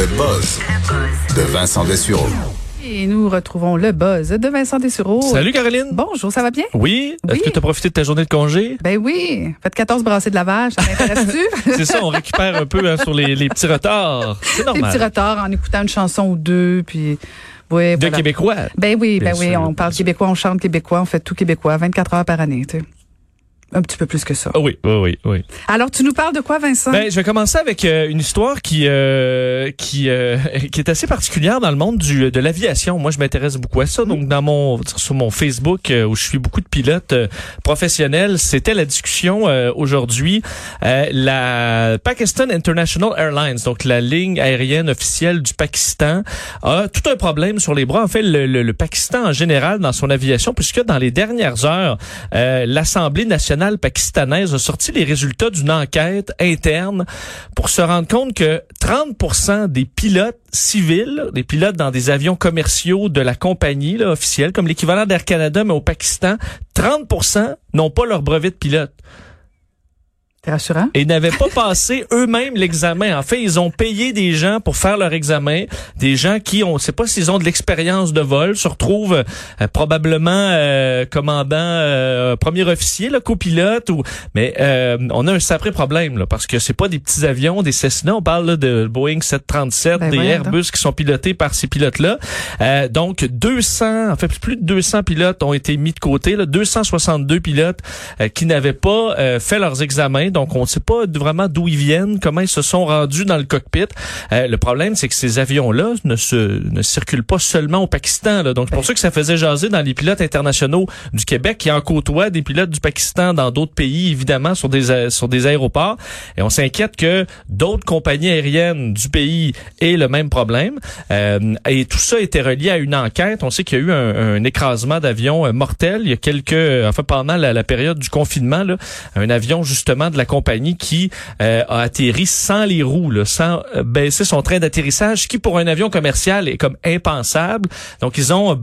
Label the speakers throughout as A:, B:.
A: Le buzz de Vincent Dessureau.
B: Et nous retrouvons le buzz de Vincent Dessureau.
C: Salut Caroline.
B: Bonjour, ça va bien?
C: Oui.
B: Oui.
C: Est-ce que tu as profité de ta journée de congé?
B: Ben oui. Faites 14 brassées de lavage, ça m'intéresse-tu?
C: C'est ça, on récupère un peu hein, sur les, les petits retards. C'est
B: Des
C: normal.
B: petits retards en écoutant une chanson ou deux, puis... Oui,
C: De
B: voilà.
C: Québécois.
B: Ben oui, ben
C: Bien
B: oui,
C: sûr,
B: on parle
C: sûr.
B: québécois, on chante québécois, on fait tout québécois, 24 heures par année, tu sais. Un petit peu plus que ça.
C: Ah oui, oui, oui, oui.
B: Alors, tu nous parles de quoi, Vincent?
C: Ben, je vais commencer avec euh, une histoire qui euh, qui euh, qui est assez particulière dans le monde du de l'aviation. Moi, je m'intéresse beaucoup à ça. Donc, dans mon sur mon Facebook euh, où je suis beaucoup de pilotes euh, professionnels, c'était la discussion euh, aujourd'hui. Euh, la Pakistan International Airlines, donc la ligne aérienne officielle du Pakistan, a tout un problème sur les bras. En fait, le, le- le Pakistan en général dans son aviation, puisque dans les dernières heures, euh, l'Assemblée nationale pakistanaise a sorti les résultats d'une enquête interne pour se rendre compte que 30 des pilotes civils, des pilotes dans des avions commerciaux de la compagnie officielle, comme l'équivalent d'Air Canada, mais au Pakistan, 30 n'ont pas leur brevet de pilote
B: rassurant?
C: et n'avaient pas passé eux-mêmes l'examen. En fait, ils ont payé des gens pour faire leur examen, des gens qui, on ne sait pas s'ils ont de l'expérience de vol, se retrouvent euh, probablement euh, commandant, euh, premier officier, là, copilote, ou mais euh, on a un sacré problème là, parce que c'est pas des petits avions, des Cessna, on parle là, de Boeing 737,
B: Ben
C: des Airbus qui sont pilotés par ces pilotes-là. Euh, donc 200, en fait plus de 200 pilotes ont été mis de côté, là, 262 pilotes euh, qui n'avaient pas euh, fait leurs examens. Donc, on ne sait pas vraiment d'où ils viennent, comment ils se sont rendus dans le cockpit. Euh, le problème, c'est que ces avions-là ne se ne circulent pas seulement au Pakistan. Là. Donc, c'est pour ça que ça faisait jaser dans les pilotes internationaux du Québec qui en côtoient des pilotes du Pakistan dans d'autres pays, évidemment, sur des a- sur des aéroports. Et on s'inquiète que d'autres compagnies aériennes du pays aient le même problème. Euh, et tout ça était relié à une enquête. On sait qu'il y a eu un, un écrasement d'avion euh, mortel il y a quelques, euh, enfin pendant la, période du confinement, là, un avion justement la compagnie qui euh, a atterri sans les roues, sans euh, baisser son train d'atterrissage, qui pour un avion commercial est comme impensable. Donc ils ont euh,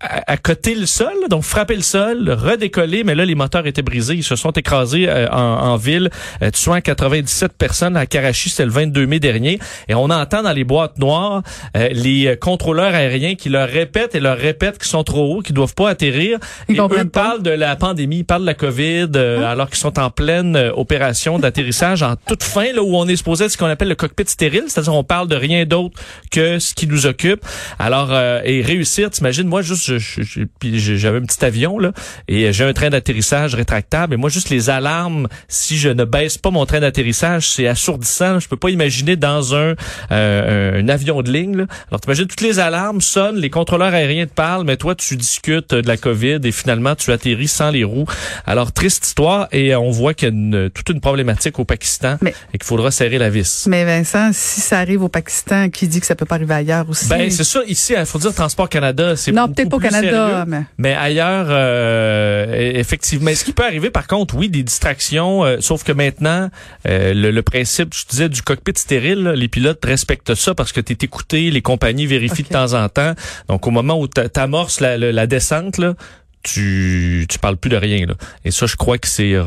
C: à, à côté le sol, donc frapper le sol, redécoller, mais là les moteurs étaient brisés, ils se sont écrasés euh, en, en ville, euh, tuant 97 personnes à Karachi, c'était le 22 mai dernier, et on entend dans les boîtes noires euh, les euh, contrôleurs aériens qui leur répètent et leur répètent qu'ils sont trop hauts, qu'ils doivent pas atterrir.
B: Ils
C: et eux
B: pas.
C: parlent de la pandémie, ils parlent de la COVID, euh, alors qu'ils sont en pleine euh, opération d'atterrissage en toute fin, là où on est supposé être ce qu'on appelle le cockpit stérile, c'est-à-dire on parle de rien d'autre que ce qui nous occupe. Alors euh, et réussir, t'imagines, moi juste j'avais un petit avion là et j'ai un train d'atterrissage rétractable et moi juste les alarmes si je ne baisse pas mon train d'atterrissage c'est assourdissant je peux pas imaginer dans un euh, un avion de ligne là. alors t'imagines toutes les alarmes sonnent les contrôleurs aériens te parlent mais toi tu discutes de la covid et finalement tu atterris sans les roues alors triste histoire et euh, on voit qu'il y a une- toute une problématique au Pakistan
B: Mais-
C: et qu'il faudra serrer la vis
B: Mais Vincent, si ça arrive au Pakistan, qui dit que ça peut pas arriver ailleurs aussi?
C: ben c'est ça ici il faut dire Transport Canada c'est
B: non,
C: beaucoup
B: pas Canada, mais...
C: Mais ailleurs, euh, e- effectivement, mais ce qui peut arriver, par contre, oui, des distractions. euh, sauf que maintenant, euh, le, le principe, je disais, du cockpit stérile, là, les pilotes respectent ça parce que tu es écouté, les compagnies vérifient de temps en temps. Donc, au moment où t'a- t'amorces la, la, la descente, là, tu tu parles plus de rien. Là. Et ça, je crois que c'est euh,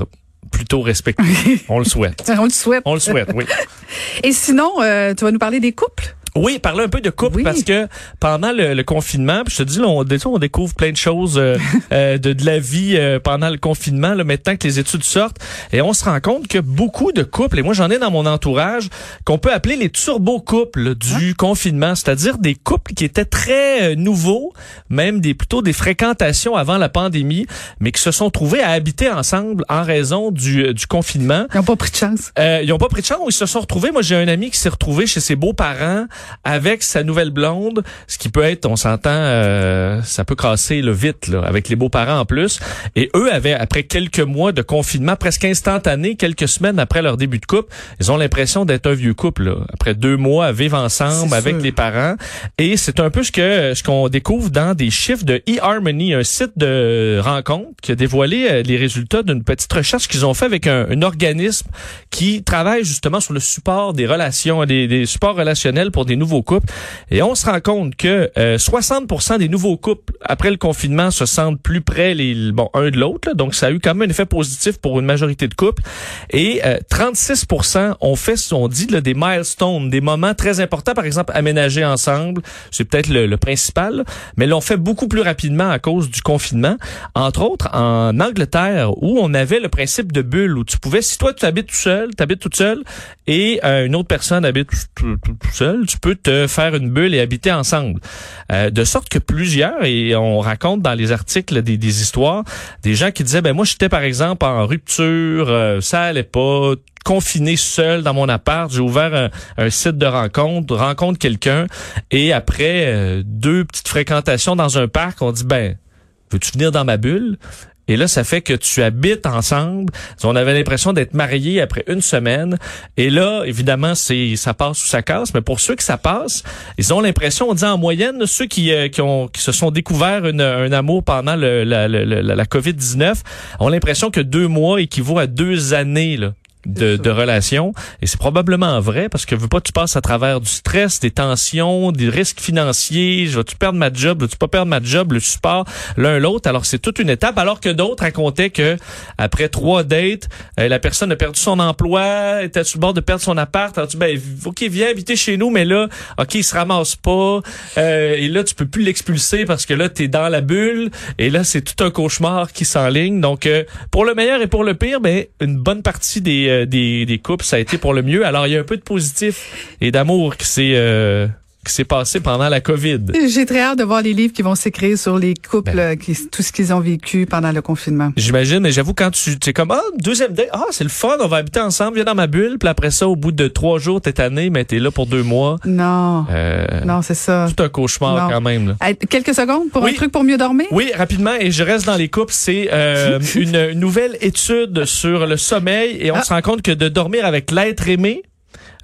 C: plutôt respecté. On le souhaite.
B: On le souhaite.
C: On le souhaite, oui.
B: Et sinon, euh, tu vas nous parler des couples?
C: Oui, parler un peu de couple
B: Oui.
C: parce que pendant le, le confinement, puis je te dis, là, on, on découvre plein de choses euh, euh, de, de la vie euh, pendant le confinement, là, maintenant que les études sortent, et on se rend compte que beaucoup de couples, et moi j'en ai dans mon entourage, qu'on peut appeler les turbo-couples du confinement, c'est-à-dire des couples qui étaient très euh, nouveaux, même des plutôt des fréquentations avant la pandémie, mais qui se sont trouvés à habiter ensemble en raison du, euh, du confinement.
B: Ils n'ont pas pris de chance.
C: Euh, ils ont pas pris de chance ils se sont retrouvés. Moi, j'ai un ami qui s'est retrouvé chez ses beaux-parents avec sa nouvelle blonde, ce qui peut être, on s'entend, euh, ça peut casser le vite là, avec les beaux-parents en plus. Et eux avaient, après quelques mois de confinement presque instantané, quelques semaines après leur début de couple, ils ont l'impression d'être un vieux couple. Là. Après deux mois à vivre ensemble avec
B: sûr.
C: les parents. Et c'est un peu ce que ce qu'on découvre dans des chiffres de eHarmony, un site de rencontre qui a dévoilé euh, les résultats d'une petite recherche qu'ils ont fait avec un, un organisme qui travaille justement sur le support des relations, des, des supports relationnels pour des nouveaux couples. Et on se rend compte que euh, 60% des nouveaux couples après le confinement se sentent plus près les bon un de l'autre. Donc ça a eu quand même un effet positif pour une majorité de couples. Et euh, 36% ont fait, on dit là, des milestones, des moments très importants, par exemple aménager ensemble. C'est peut-être le, le principal, mais l'ont fait beaucoup plus rapidement à cause du confinement. Entre autres, en Angleterre, où on avait le principe de bulle, où tu pouvais, si toi tu habites tout seul, tu habites toute seule, et euh, une autre personne habite tout, tout, tout seul, tu peux te faire une bulle et habiter ensemble. Euh, de sorte que plusieurs, et on raconte dans les articles des, histoires, des gens qui disaient, ben moi j'étais par exemple en rupture, euh, ça allait pas, confiné seul dans mon appart, j'ai ouvert un, un site de rencontre, rencontre quelqu'un, et après euh, deux petites fréquentations dans un parc, on dit, ben, veux-tu venir dans ma bulle? Et là, ça fait que tu habites ensemble. On avait l'impression d'être mariés après une semaine. Et là, évidemment, c'est ça passe ou ça casse. Mais pour ceux que ça passe, ils ont l'impression, on dit en moyenne, ceux qui, euh, qui, se sont découverts un amour pendant la, la COVID-19 ont l'impression que deux mois équivaut à deux années là, de, de relation. Et c'est probablement vrai parce que veux pas, tu passes à travers du stress, des tensions, des risques financiers. Je vais-tu perdre ma job? Veux-tu pas perdre ma job? Le support l'un l'autre. Alors, c'est toute une étape. Alors que d'autres racontaient que après trois dates, euh, la personne a perdu son emploi, était sur le bord de perdre son appart. Alors, tu ben, OK, viens habiter chez nous, mais là, OK, il se ramasse pas. Euh, et là, tu peux plus l'expulser parce que là, t'es dans la bulle. Et là, c'est tout un cauchemar qui s'enligne. Donc, euh, pour le meilleur et pour le pire, ben, une bonne partie des, euh, des, des couples, ça a été pour le mieux. Alors, il y a un peu de positif et d'amour qui s'est euh, qui s'est passé pendant la COVID.
B: J'ai très hâte de voir les livres qui vont s'écrire sur les couples, euh, qui, tout ce qu'ils ont vécu pendant le confinement.
C: J'imagine, mais j'avoue, quand tu es comme, ah, deuxième date, ah, c'est le fun, on va habiter ensemble, viens dans ma bulle, puis après ça, au bout de trois jours, t'es tanné, mais t'es là pour deux mois.
B: Non,
C: Euh,
B: non, c'est ça.
C: Tout un cauchemar
B: Non.
C: quand même. Là.
B: Quelques secondes pour
C: Oui.
B: un truc pour mieux dormir?
C: Oui, rapidement, et je reste dans les couples, c'est euh, une, nouvelle étude sur le sommeil, et on
B: Ah.
C: se rend compte que de dormir avec l'être aimé,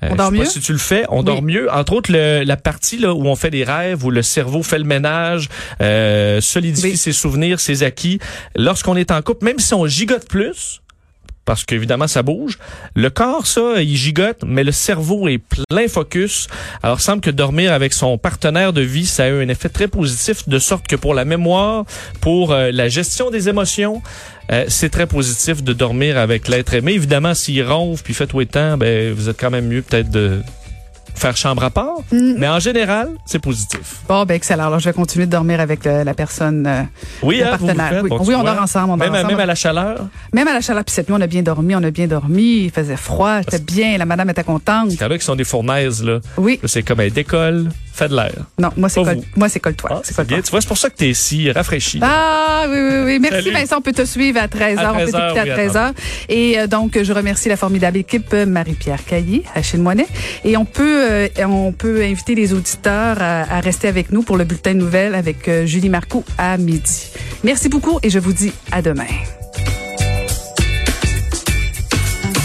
B: On dort mieux?
C: pas si tu le fais, on
B: Oui.
C: dort mieux. Entre autres, le- la partie là où on fait des rêves, où le cerveau fait le ménage, euh, solidifie
B: Oui.
C: ses souvenirs, ses acquis. Lorsqu'on est en couple, même si on gigote plus, parce qu'évidemment ça bouge, le corps ça, il gigote, mais le cerveau est plein focus. Alors, semble que dormir avec son partenaire de vie, ça a eu un effet très positif, de sorte que pour la mémoire, pour euh, la gestion des émotions, euh, c'est très positif de dormir avec l'être aimé. Évidemment, s'il ronfle puis fait tout le temps, ben vous êtes quand même mieux peut-être de faire chambre à part.
B: Mm.
C: Mais en général, c'est positif.
B: Bon, ben excellent. Alors, je vais continuer de dormir avec le- la personne, euh,
C: Oui,
B: le
C: hein, vous vous
B: partenaire. oui,
C: bon,
B: Oui,
C: tu
B: on dort ensemble. On dort
C: Même, à-
B: ensemble.
C: même à la chaleur,
B: Même à la chaleur. Puis cette nuit, on a bien dormi, on a bien dormi. Il faisait froid, c'était bien. La madame était contente.
C: il y en a qui sont des fournaises, là.
B: Oui.
C: C'est comme elle décolle, fait de l'air.
B: Non, moi, c'est col- moi, c'est colle-toi.
C: Ah,
B: c'est
C: bien. Tu vois, c'est pour ça que t'es si rafraîchi.
B: Ah oui, oui, oui. Merci
C: Salut.
B: Vincent. On peut te suivre à 13h.
C: À
B: on peut
C: 13h,
B: t'écouter
C: oui,
B: à 13h. Et euh, donc, je remercie la formidable équipe euh, Marie-Pierre Caillé, Achille Moinet. Et on peut, euh, on peut inviter les auditeurs à, à rester avec nous pour le bulletin de nouvelles avec euh, Julie Marcoux à midi. Merci beaucoup et je vous dis à demain.